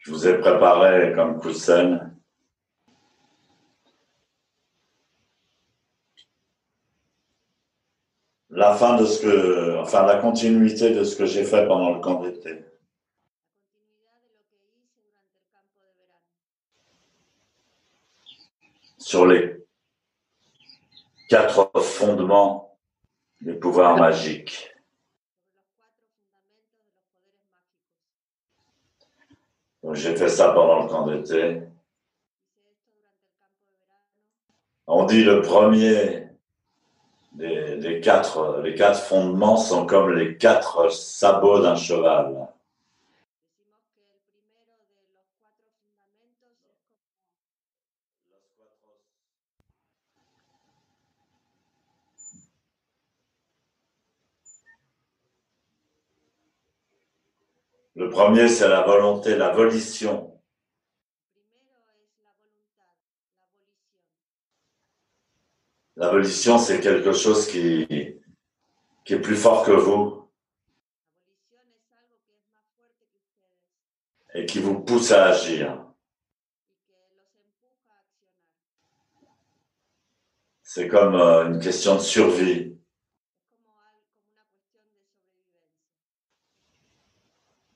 Je vous ai préparé comme coussin la fin de ce que, enfin la continuité de ce que j'ai fait pendant le camp d'été. Sur les quatre fondements des pouvoirs magiques. J'ai fait ça pendant le camp d'été. On dit le premier des, quatre, les quatre fondements sont comme les quatre sabots d'un cheval. Le premier, c'est la volonté, la volition. La volition, c'est quelque chose qui, qui est plus fort que vous et qui vous pousse à agir. C'est comme euh, une question de survie.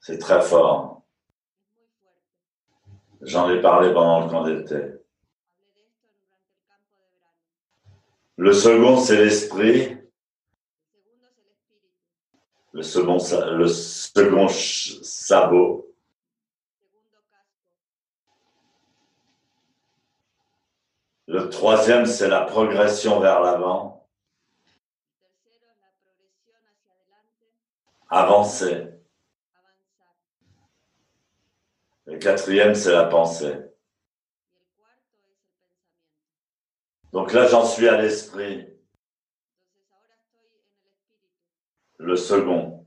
C'est très fort. J'en ai parlé pendant le camp d'été. Le second, c'est l'esprit. Le second, le second sabot. Le troisième, c'est la progression vers l'avant. Avancer. Le quatrième, c'est la pensée. Donc là, j'en suis à l'esprit. Le second.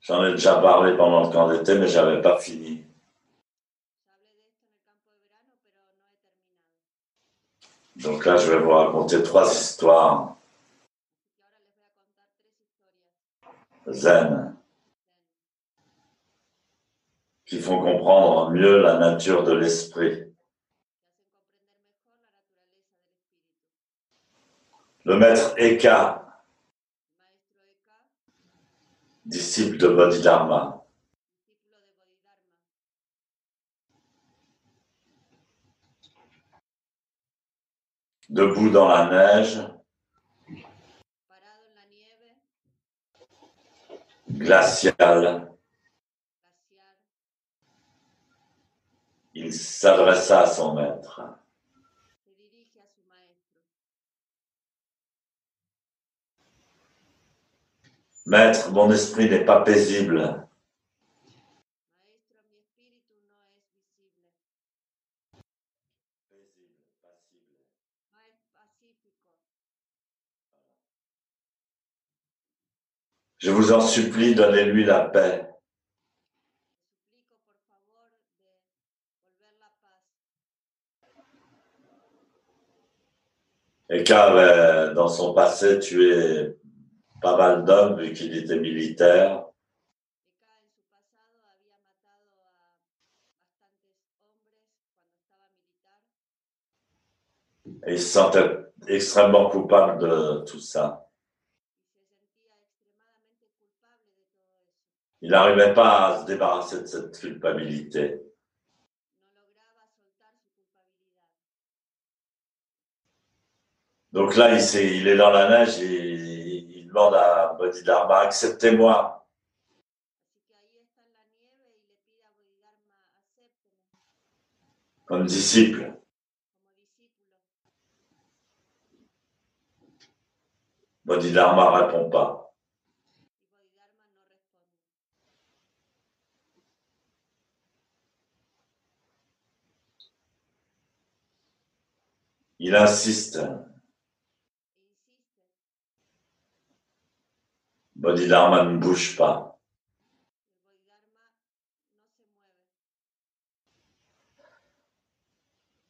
J'en ai déjà parlé pendant le camp d'été, mais j'avais pas fini. Donc là, je vais vous raconter trois histoires zen qui font comprendre mieux la nature de l'esprit. Le maître Eka, disciple de Bodhidharma, debout dans la neige, glaciale, il s'adressa à son maître. Maître, mon esprit n'est pas paisible. Je vous en supplie, donnez-lui la paix. Et avait, dans son passé, tué pas mal d'hommes vu qu'il était militaire. Et il se sentait extrêmement coupable de tout ça. Il n'arrivait pas à se débarrasser de cette culpabilité. Donc là, il, est, dans la neige et il demande à Bodhidharma, acceptez-moi. Comme disciple. Bodhidharma ne répond pas. Il insiste. Bodhidharma ne bouge pas.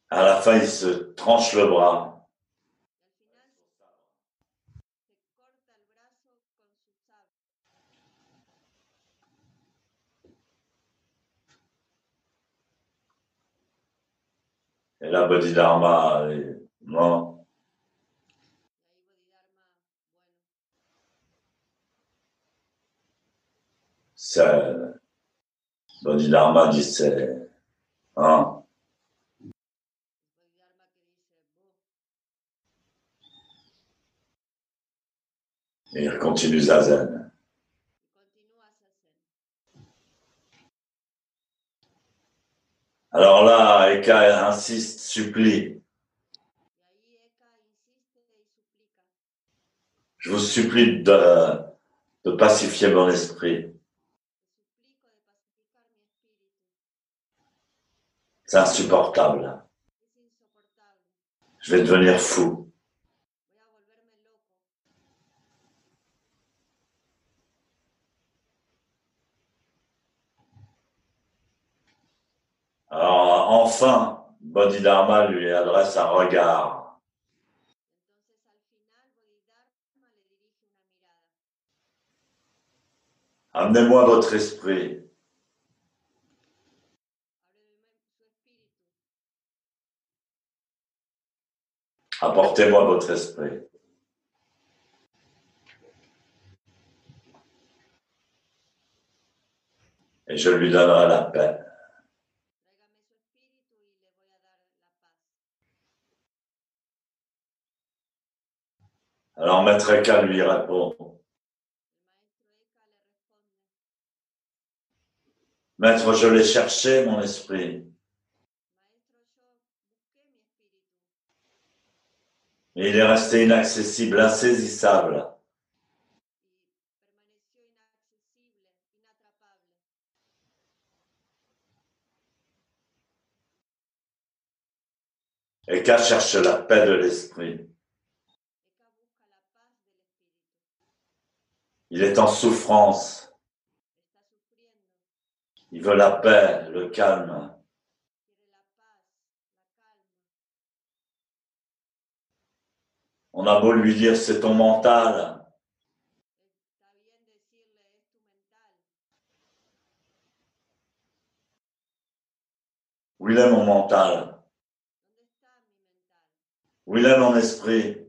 À la fin, il se tranche le bras. Et là, Bodhidharma, y ahí Bodhidharma, c'est, hein, et il continue Zazen. Alors là, Eka insiste, supplie. Je vous supplie de, de pacifier mon esprit. C'est insupportable. Je vais devenir fou. Alors enfin, Bodhidharma lui adresse un regard. Amenez-moi votre esprit. Apportez-moi votre esprit. Et je lui donnerai la paix. Alors Maître Eka lui répond, El maestro Eka le responde, Maître, je l'ai cherché, mon esprit, mais il est resté inaccessible, insaisissable. inatrapable. Eka cherche la paix de l'esprit? Il est en souffrance. Il veut la paix, le calme. On a beau lui dire c'est ton mental. Où il est mon mental? Où il est mon esprit?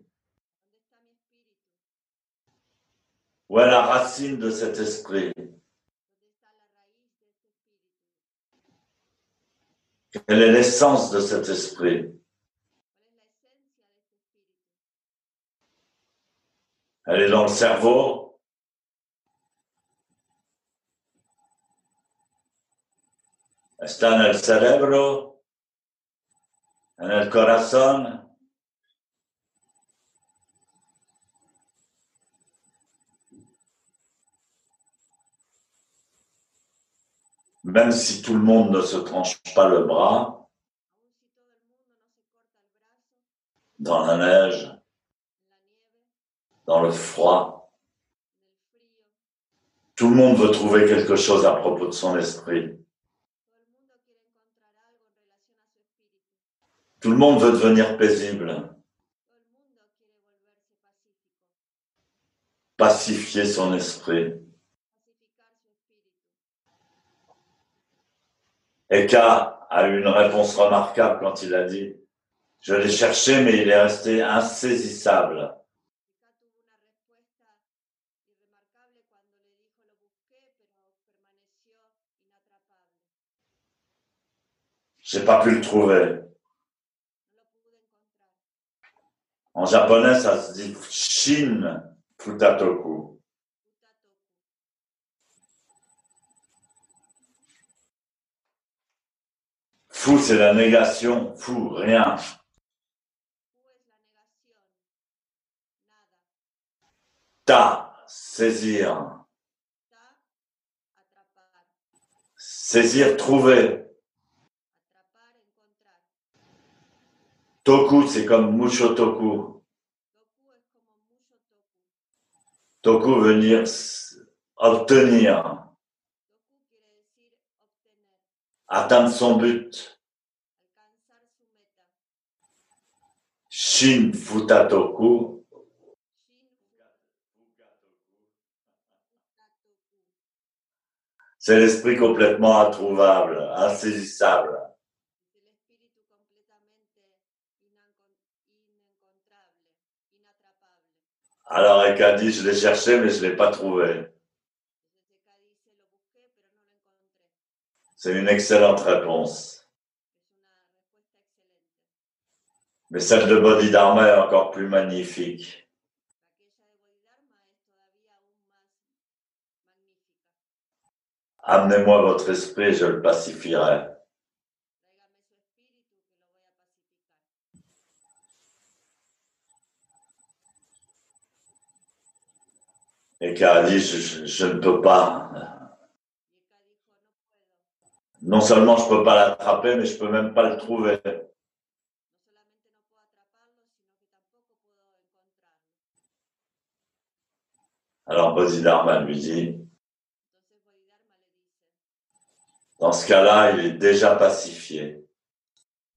Où est la racine de cet esprit ¿Dónde está la raíz de este espíritu? Quelle est l'essence de cet esprit. Elle est dans le cerveau. Está en el cerebro En el corazón Même si tout le monde ne se tranche pas le bras dans la neige, dans le froid, tout le monde veut trouver quelque chose à propos de son esprit. Tout le monde veut devenir paisible, pacifier son esprit. Eka a eu une réponse remarquable quand il a dit Je l'ai cherché, mais il est resté insaisissable. J'ai pas pu le trouver. En japonais, ça se dit Shin Futatoku. Fou, c'est la négation. Fou, rien. Ta, saisir. Saisir, trouver. Toku, c'est comme mucho toku. Toku veut dire obtenir, atteindre son but. Shin Futatoku. C'est l'esprit complètement introuvable, insaisissable. Alors, Ekadi, je l'ai cherché, mais je ne l'ai pas trouvé. C'est une excellente réponse. Mais celle de Bodhidharma est encore plus magnifique. Amenez-moi votre esprit, je le pacifierai. Je, je- je ne peux pas. Y Eka dijo, no puedo. Non seulement je peux pas l'attraper, mais je peux même pas le trouver. Alors Bodhidharma lui dit, dans ce cas-là, il est déjà pacifié.